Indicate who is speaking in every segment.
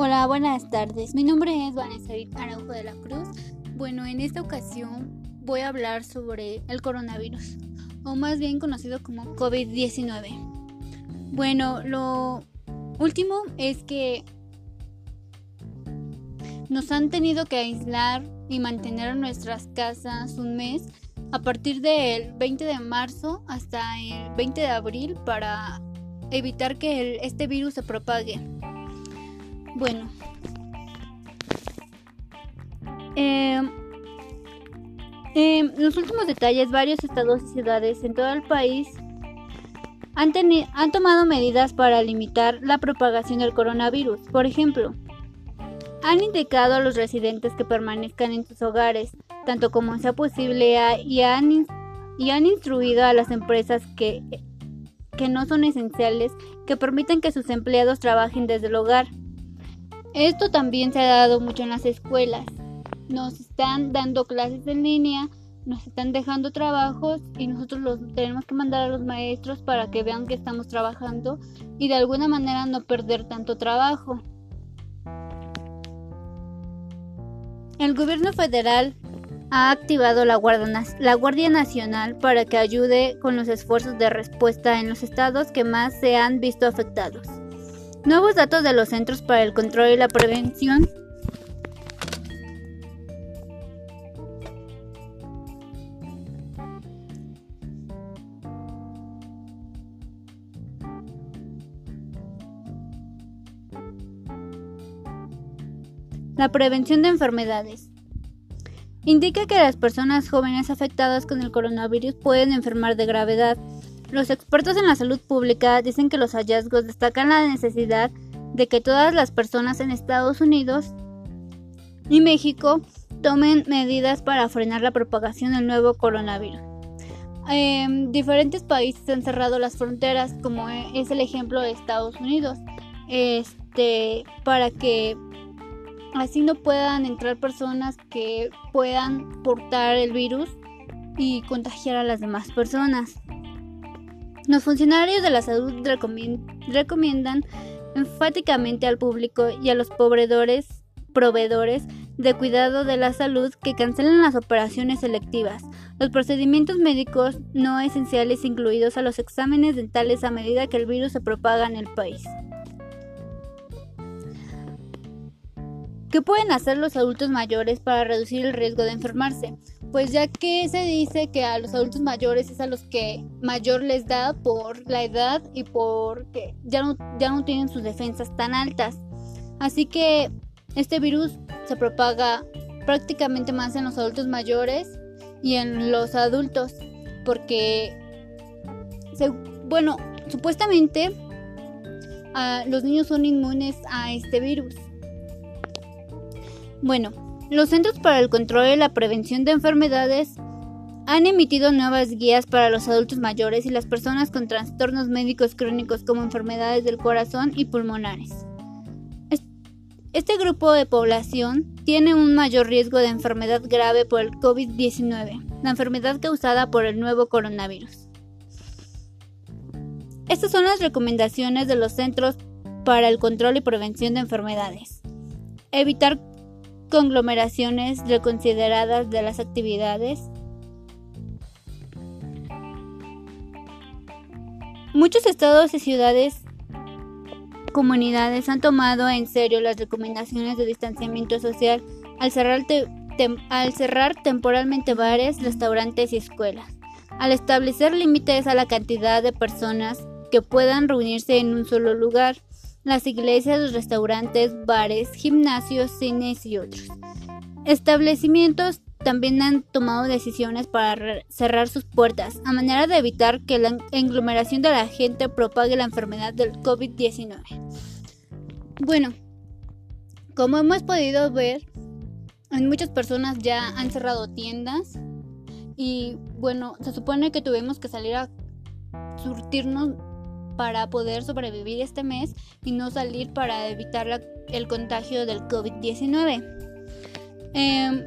Speaker 1: Hola, buenas tardes. Mi nombre es Vanessa Araujo de la Cruz. Bueno, en esta ocasión voy a hablar sobre el coronavirus, o más bien conocido como COVID-19. Bueno, lo último es que nos han tenido que aislar y mantener en nuestras casas un mes a partir del 20 de marzo hasta el 20 de abril para evitar que este virus se propague. Bueno. En los últimos detalles, varios estados y ciudades en todo el país han, han tomado medidas para limitar la propagación del coronavirus. Por ejemplo, han indicado a los residentes que permanezcan en sus hogares, tanto como sea posible, y han, y han instruido a las empresas que, que no son esenciales que permitan que sus empleados trabajen desde el hogar. Esto también se ha dado mucho en las escuelas. Nos están dando clases en línea, nos están dejando trabajos y nosotros los tenemos que mandar a los maestros para que vean que estamos trabajando y de alguna manera no perder tanto trabajo. El gobierno federal ha activado la Guardia, la Guardia, Nacional para que ayude con los esfuerzos de respuesta en los estados que más se han visto afectados. Nuevos datos de los Centros para el Control y la Prevención La prevención de enfermedades. Indica que las personas jóvenes afectadas con el coronavirus pueden enfermar de gravedad los expertos en la salud pública dicen que los hallazgos destacan la necesidad de que todas las personas en Estados Unidos y México tomen medidas para frenar la propagación del nuevo coronavirus. Eh, diferentes países han cerrado las fronteras, como es el ejemplo de Estados Unidos, este, para que así no puedan entrar personas que puedan portar el virus y contagiar a las demás personas. Los funcionarios de la salud recomiendan enfáticamente al público y a los proveedores, de cuidado de la salud que cancelen las operaciones selectivas, los procedimientos médicos no esenciales incluidos a los exámenes dentales a medida que el virus se propaga en el país. ¿Qué pueden hacer los adultos mayores para reducir el riesgo de enfermarse? Pues ya que se dice que a los adultos mayores es a los que mayor les da por la edad y porque ya no, ya no tienen sus defensas tan altas. Así que este virus se propaga prácticamente más en los adultos mayores y en los adultos porque bueno supuestamente ah, los niños son inmunes a este virus bueno los Centros para el Control y la Prevención de Enfermedades han emitido nuevas guías para los adultos mayores y las personas con trastornos médicos crónicos como enfermedades del corazón y pulmonares. Este grupo de población tiene un mayor riesgo de enfermedad grave por el COVID-19, la enfermedad causada por el nuevo coronavirus. Estas son las recomendaciones de los Centros para el Control y Prevención de Enfermedades. Evitar conglomeraciones reconsideradas de las actividades. Muchos estados y ciudades comunidades han tomado en serio las recomendaciones de distanciamiento social al cerrar, al cerrar temporalmente bares, restaurantes y escuelas, al establecer límites a la cantidad de personas que puedan reunirse en un solo lugar, las iglesias, restaurantes, bares, gimnasios, cines y otros. Establecimientos también han tomado decisiones para cerrar sus puertas, a manera de evitar que la aglomeración de la gente propague la enfermedad del COVID-19. Bueno, como hemos podido ver, muchas personas ya han cerrado tiendas y bueno, se supone que tuvimos que salir a surtirnos para poder sobrevivir este mes y no salir para evitar el contagio del COVID-19. Em,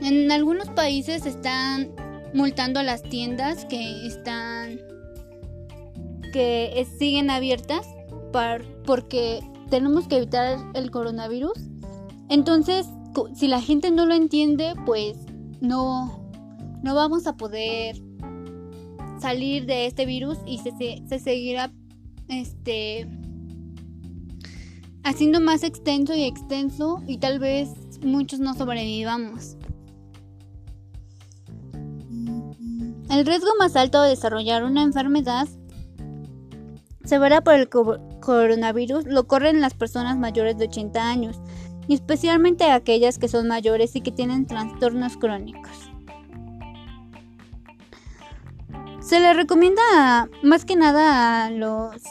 Speaker 1: en algunos países están multando a las tiendas que están que siguen abiertas porque tenemos que evitar el coronavirus. Entonces, si la gente no lo entiende, pues no, no vamos a poder salir de este virus y se, se seguirá este haciendo más extenso y extenso y tal vez muchos no sobrevivamos. El riesgo más alto de desarrollar una enfermedad severa por el coronavirus lo corren las personas mayores de 80 años, y especialmente aquellas que son mayores y que tienen trastornos crónicos. Se le recomienda más que nada a los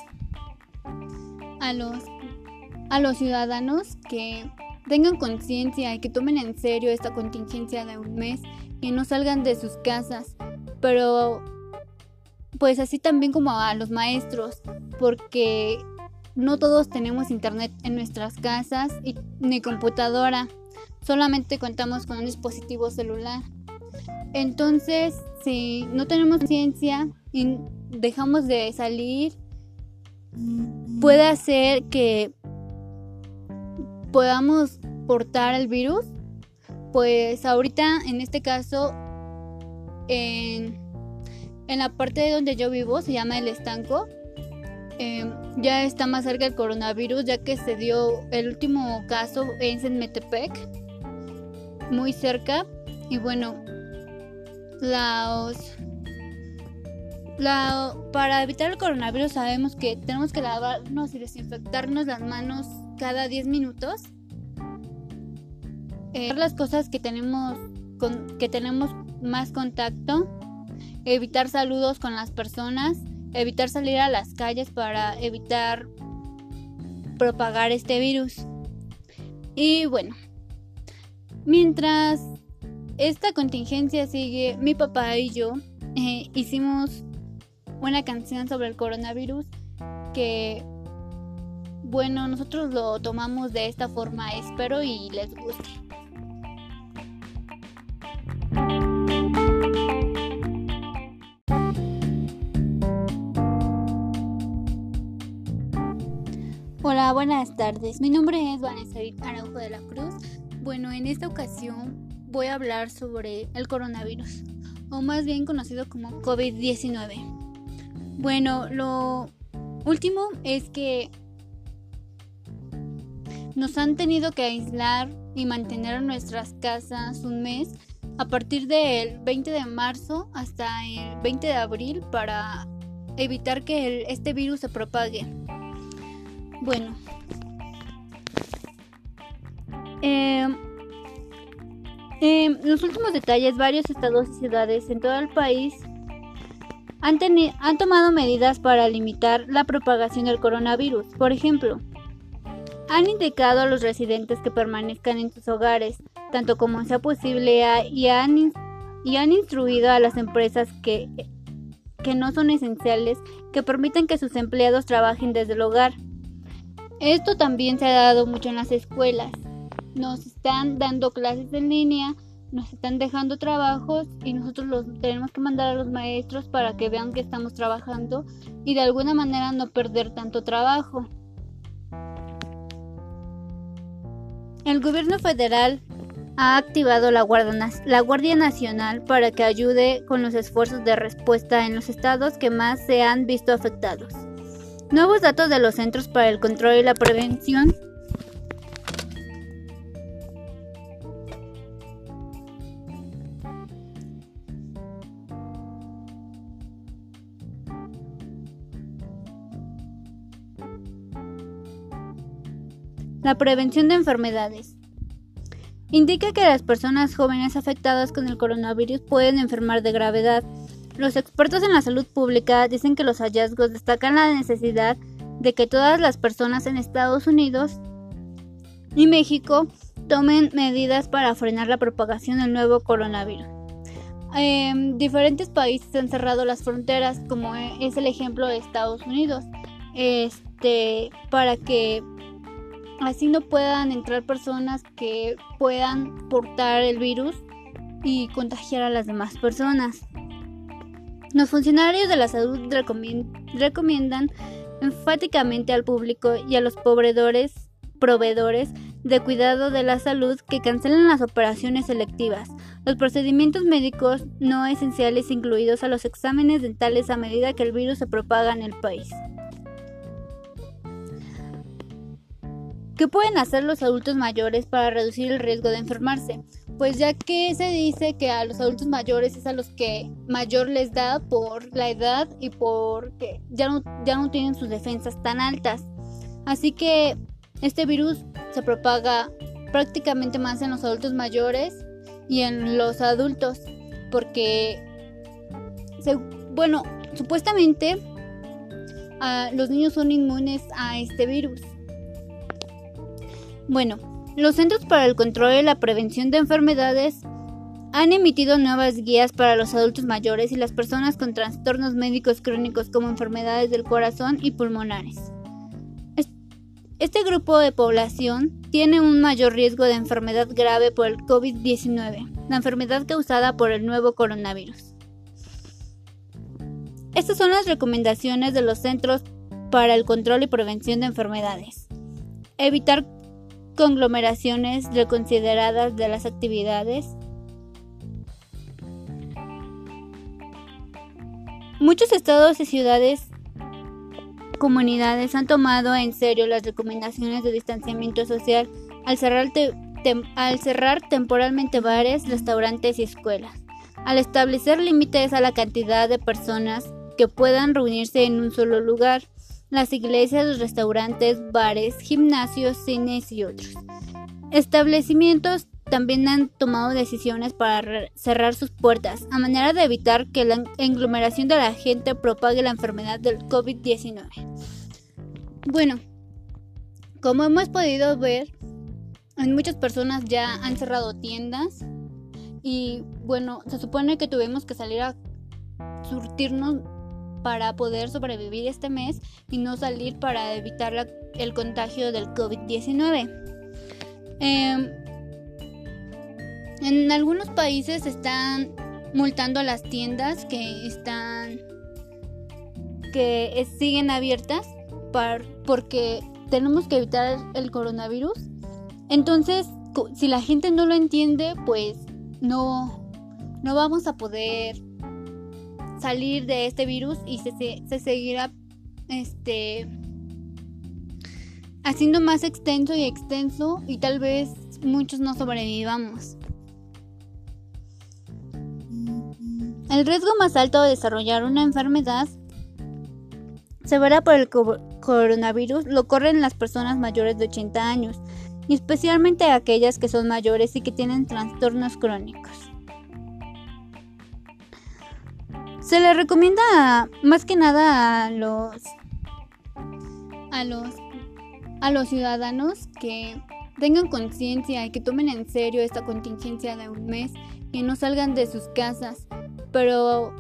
Speaker 1: a los a los ciudadanos que tengan conciencia y que tomen en serio esta contingencia de un mes y no salgan de sus casas, pero pues así también como a los maestros, porque no todos tenemos internet en nuestras casas y, ni computadora, solamente contamos con un dispositivo celular. Entonces, si no tenemos conciencia y dejamos de salir, puede hacer que podamos portar el virus. Pues ahorita, en este caso, en, la parte de donde yo vivo, se llama el estanco, em, ya está más cerca el coronavirus, ya que se dio el último caso en Metepec, muy cerca. Y bueno, los, la, para evitar el coronavirus sabemos que tenemos que lavarnos y desinfectarnos las manos cada 10 minutos. Eh, las cosas que tenemos, con, que tenemos más contacto. Evitar saludos con las personas. Evitar salir a las calles para evitar propagar este virus. Y bueno, mientras esta contingencia sigue, mi papá y yo eh, hicimos una canción sobre el coronavirus que bueno, nosotros lo tomamos de esta forma, espero y les guste. Hola, buenas tardes. Mi nombre es Vanessa Araujo de la Cruz. Bueno, en esta ocasión voy a hablar sobre el coronavirus, o más bien conocido como COVID-19. Bueno, lo último es que nos han tenido que aislar y mantener en nuestras casas un mes a partir del 20 de marzo hasta el 20 de abril para evitar que este virus se propague. Bueno, eh, eh, los últimos detalles, varios estados y ciudades en todo el país han, han tomado medidas para limitar la propagación del coronavirus. Por ejemplo, han indicado a los residentes que permanezcan en sus hogares, tanto como sea posible, y han, y han instruido a las empresas que, que no son esenciales que permitan que sus empleados trabajen desde el hogar. Esto también se ha dado mucho en las escuelas. Nos están dando clases en línea, nos están dejando trabajos y nosotros los tenemos que mandar a los maestros para que vean que estamos trabajando y de alguna manera no perder tanto trabajo. El gobierno federal ha activado la Guardia, Nacional para que ayude con los esfuerzos de respuesta en los estados que más se han visto afectados. Nuevos datos de los Centros para el Control y la Prevención La prevención de enfermedades. Indica que las personas jóvenes afectadas con el coronavirus pueden enfermar de gravedad. Los expertos en la salud pública dicen que los hallazgos destacan la necesidad de que todas las personas en Estados Unidos y México tomen medidas para frenar la propagación del nuevo coronavirus. En diferentes países han cerrado las fronteras, como es el ejemplo de Estados Unidos, este, para que así no puedan entrar personas que puedan portar el virus y contagiar a las demás personas. Los funcionarios de la salud recomiendan enfáticamente al público y a los proveedores, de cuidado de la salud que cancelen las operaciones selectivas, los procedimientos médicos no esenciales incluidos a los exámenes dentales a medida que el virus se propaga en el país. ¿Qué pueden hacer los adultos mayores para reducir el riesgo de enfermarse? Pues ya que se dice que a los adultos mayores es a los que mayor les da por la edad y porque ya no, ya no tienen sus defensas tan altas. Así que este virus se propaga prácticamente más en los adultos mayores y en los adultos porque, bueno, supuestamente los niños son inmunes a este virus. Bueno, los Centros para el Control y la Prevención de Enfermedades han emitido nuevas guías para los adultos mayores y las personas con trastornos médicos crónicos como enfermedades del corazón y pulmonares. Este grupo de población tiene un mayor riesgo de enfermedad grave por el COVID-19, la enfermedad causada por el nuevo coronavirus. Estas son las recomendaciones de los Centros para el Control y Prevención de Enfermedades. Evitar conglomeraciones reconsideradas de las actividades. Muchos estados y ciudades comunidades han tomado en serio las recomendaciones de distanciamiento social al cerrar, al cerrar temporalmente bares, restaurantes y escuelas, al establecer límites a la cantidad de personas que puedan reunirse en un solo lugar, las iglesias, restaurantes, bares, gimnasios, cines y otros. Establecimientos también han tomado decisiones para cerrar sus puertas, a manera de evitar que la aglomeración de la gente propague la enfermedad del COVID-19. Bueno, como hemos podido ver, muchas personas ya han cerrado tiendas y bueno, se supone que tuvimos que salir a surtirnos para poder sobrevivir este mes y no salir para evitar el contagio del COVID-19. Em, en algunos países están multando a las tiendas que están que siguen abiertas porque tenemos que evitar el coronavirus. Entonces, si la gente no lo entiende, pues no no vamos a poder salir de este virus y se, se seguirá este haciendo más extenso y extenso y tal vez muchos no sobrevivamos. El riesgo más alto de desarrollar una enfermedad severa por el coronavirus lo corren las personas mayores de 80 años, y especialmente aquellas que son mayores y que tienen trastornos crónicos. Se le recomienda más que nada a los a los a los ciudadanos que tengan conciencia y que tomen en serio esta contingencia de un mes, que no salgan de sus casas, pero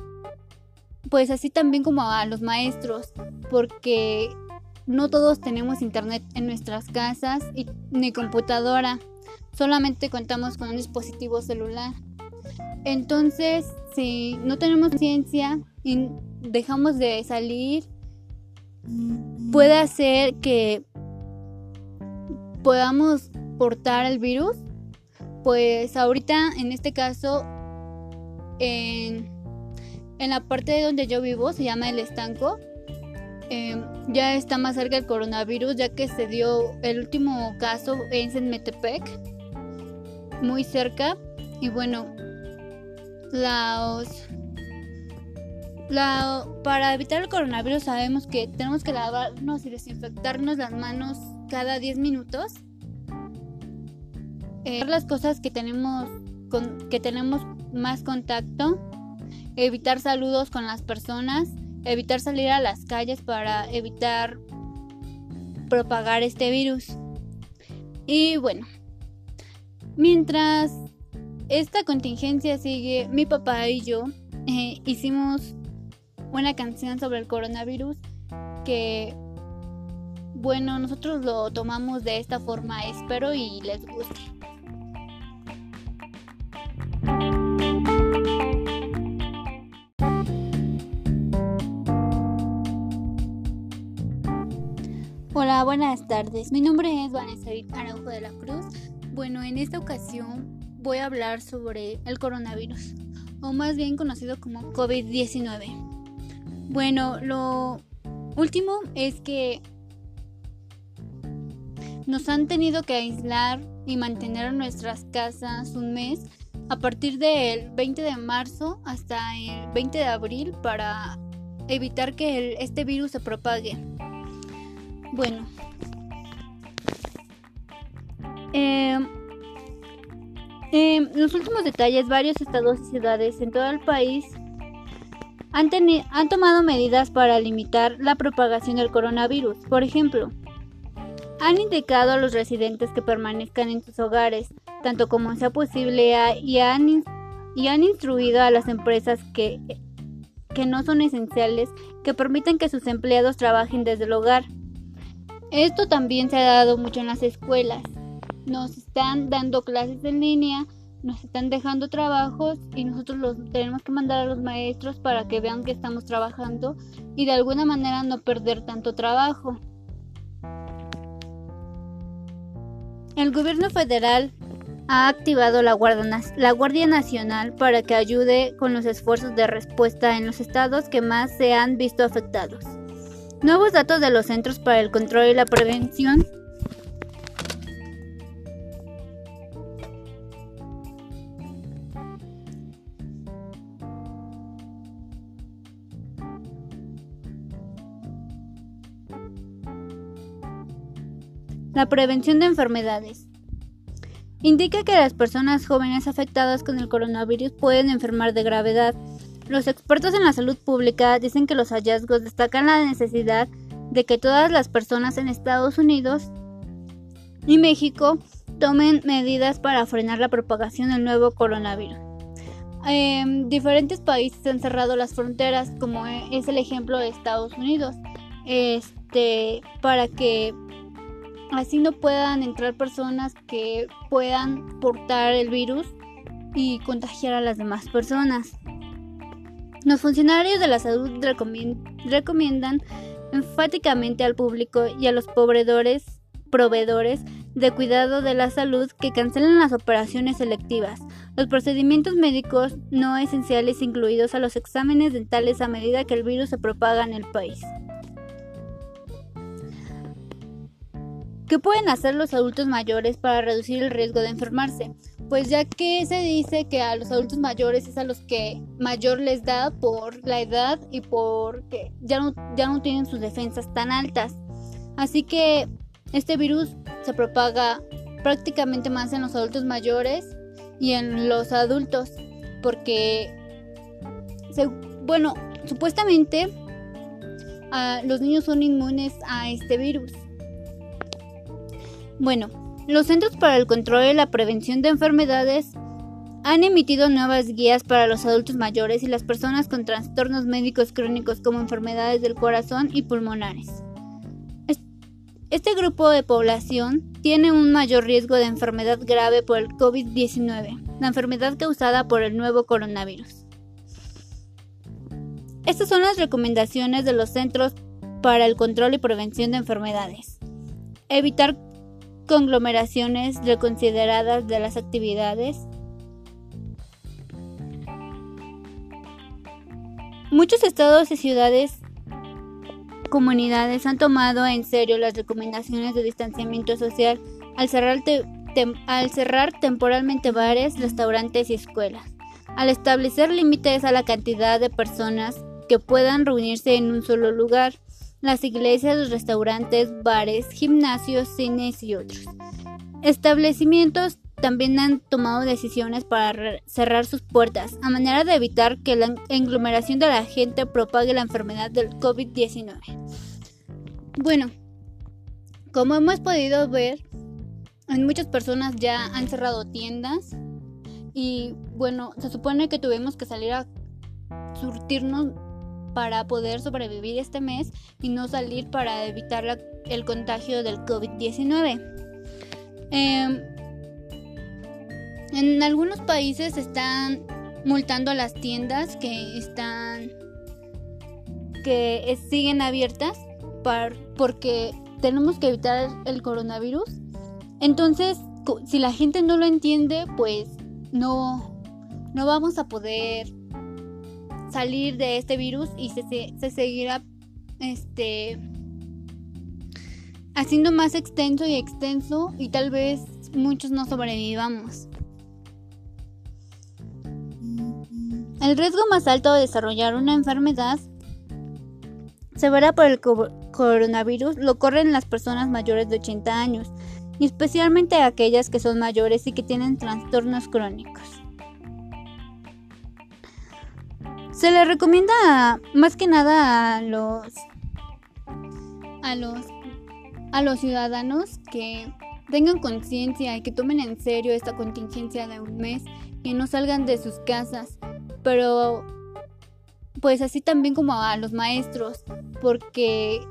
Speaker 1: pues así también como a los maestros, porque no todos tenemos internet en nuestras casas y, ni computadora, solamente contamos con un dispositivo celular. Entonces, si no tenemos ciencia y dejamos de salir, puede hacer que podamos portar el virus. Pues ahorita, en este caso, en, la parte donde yo vivo, se llama el estanco, em, ya está más cerca el coronavirus, ya que se dio el último caso en Metepec, muy cerca. Y bueno, los, la, para evitar el coronavirus sabemos que tenemos que lavarnos y desinfectarnos las manos cada 10 minutos. Eh, las cosas que tenemos con, que tenemos más contacto, evitar saludos con las personas, evitar salir a las calles para evitar propagar este virus. Y bueno, mientras esta contingencia sigue, mi papá y yo eh, hicimos una canción sobre el coronavirus que, bueno, nosotros lo tomamos de esta forma, espero y les guste. Hola, buenas tardes. Mi nombre es Vanessa Araujo de la Cruz. Bueno, en esta ocasión voy a hablar sobre el coronavirus, o más bien conocido como COVID-19. Bueno, lo último es que nos han tenido que aislar y mantener en nuestras casas un mes a partir del 20 de marzo hasta el 20 de abril para evitar que este virus se propague. Bueno. Eh, en los últimos detalles, varios estados y ciudades en todo el país han, han tomado medidas para limitar la propagación del coronavirus. Por ejemplo, han indicado a los residentes que permanezcan en sus hogares, tanto como sea posible, y han, y han instruido a las empresas que, que no son esenciales que permitan que sus empleados trabajen desde el hogar. Esto también se ha dado mucho en las escuelas. Nos están dando clases en línea, nos están dejando trabajos y nosotros los tenemos que mandar a los maestros para que vean que estamos trabajando y de alguna manera no perder tanto trabajo. El gobierno federal ha activado la Guardia, la Guardia, Nacional para que ayude con los esfuerzos de respuesta en los estados que más se han visto afectados. Nuevos datos de los Centros para el Control y la Prevención La prevención de enfermedades. Indica que las personas jóvenes afectadas con el coronavirus pueden enfermar de gravedad los expertos en la salud pública dicen que los hallazgos destacan la necesidad de que todas las personas en Estados Unidos y México tomen medidas para frenar la propagación del nuevo coronavirus. En diferentes países han cerrado las fronteras, como es el ejemplo de Estados Unidos, este, para que así no puedan entrar personas que puedan portar el virus y contagiar a las demás personas. Los funcionarios de la salud recomiendan enfáticamente al público y a los proveedores, de cuidado de la salud que cancelen las operaciones selectivas, los procedimientos médicos no esenciales incluidos a los exámenes dentales a medida que el virus se propaga en el país. ¿Qué pueden hacer los adultos mayores para reducir el riesgo de enfermarse? Pues ya que se dice que a los adultos mayores es a los que mayor les da por la edad y porque ya no, ya no tienen sus defensas tan altas. Así que este virus se propaga prácticamente más en los adultos mayores y en los adultos porque, bueno, supuestamente los niños son inmunes a este virus. Bueno, los Centros para el Control y la Prevención de Enfermedades han emitido nuevas guías para los adultos mayores y las personas con trastornos médicos crónicos como enfermedades del corazón y pulmonares. Este grupo de población tiene un mayor riesgo de enfermedad grave por el COVID-19, la enfermedad causada por el nuevo coronavirus. Estas son las recomendaciones de los Centros para el Control y Prevención de Enfermedades. Evitar conglomeraciones reconsideradas de las actividades. Muchos estados y ciudades comunidades han tomado en serio las recomendaciones de distanciamiento social al cerrar, al cerrar temporalmente bares, restaurantes y escuelas, al establecer límites a la cantidad de personas que puedan reunirse en un solo lugar, las iglesias, los restaurantes, bares, gimnasios, cines y otros. Establecimientos también han tomado decisiones para cerrar sus puertas, a manera de evitar que la aglomeración de la gente propague la enfermedad del COVID-19. Bueno, como hemos podido ver, muchas personas ya han cerrado tiendas y bueno, se supone que tuvimos que salir a surtirnos para poder sobrevivir este mes y no salir para evitar el contagio del COVID-19. Em, en algunos países están multando a las tiendas que están que siguen abiertas porque tenemos que evitar el coronavirus. Entonces, si la gente no lo entiende, pues no, no vamos a poder salir de este virus y se, se seguirá este haciendo más extenso y extenso y tal vez muchos no sobrevivamos. El riesgo más alto de desarrollar una enfermedad severa por el coronavirus lo corren las personas mayores de 80 años, y especialmente aquellas que son mayores y que tienen trastornos crónicos. Se le recomienda más que nada a los a los a los ciudadanos que tengan conciencia y que tomen en serio esta contingencia de un mes, que no salgan de sus casas, pero pues así también como a los maestros, porque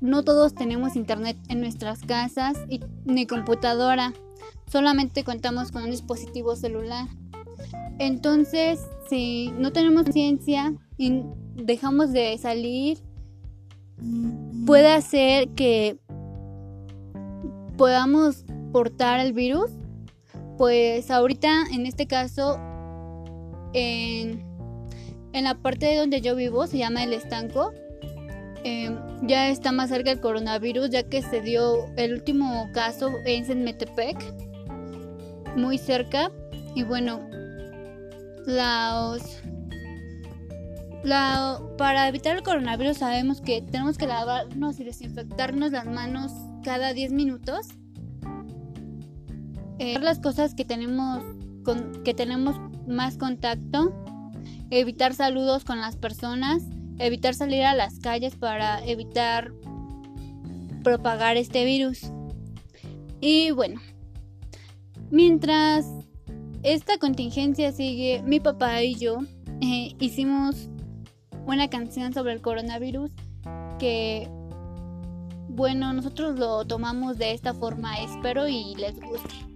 Speaker 1: no todos tenemos internet en nuestras casas y, ni computadora, solamente contamos con un dispositivo celular. Entonces, si no tenemos conciencia y dejamos de salir, puede hacer que podamos portar el virus. Pues ahorita, en este caso, en, la parte de donde yo vivo, se llama el estanco, em, ya está más cerca el coronavirus, ya que se dio el último caso en Metepec, muy cerca. Y bueno, los, para evitar el coronavirus sabemos que tenemos que lavarnos y desinfectarnos las manos cada 10 minutos. Eh, las cosas que tenemos, con, que tenemos más contacto. Evitar saludos con las personas. Evitar salir a las calles para evitar propagar este virus. Y bueno, mientras esta contingencia sigue, mi papá y yo eh, hicimos una canción sobre el coronavirus que, bueno, nosotros lo tomamos de esta forma, espero y les guste.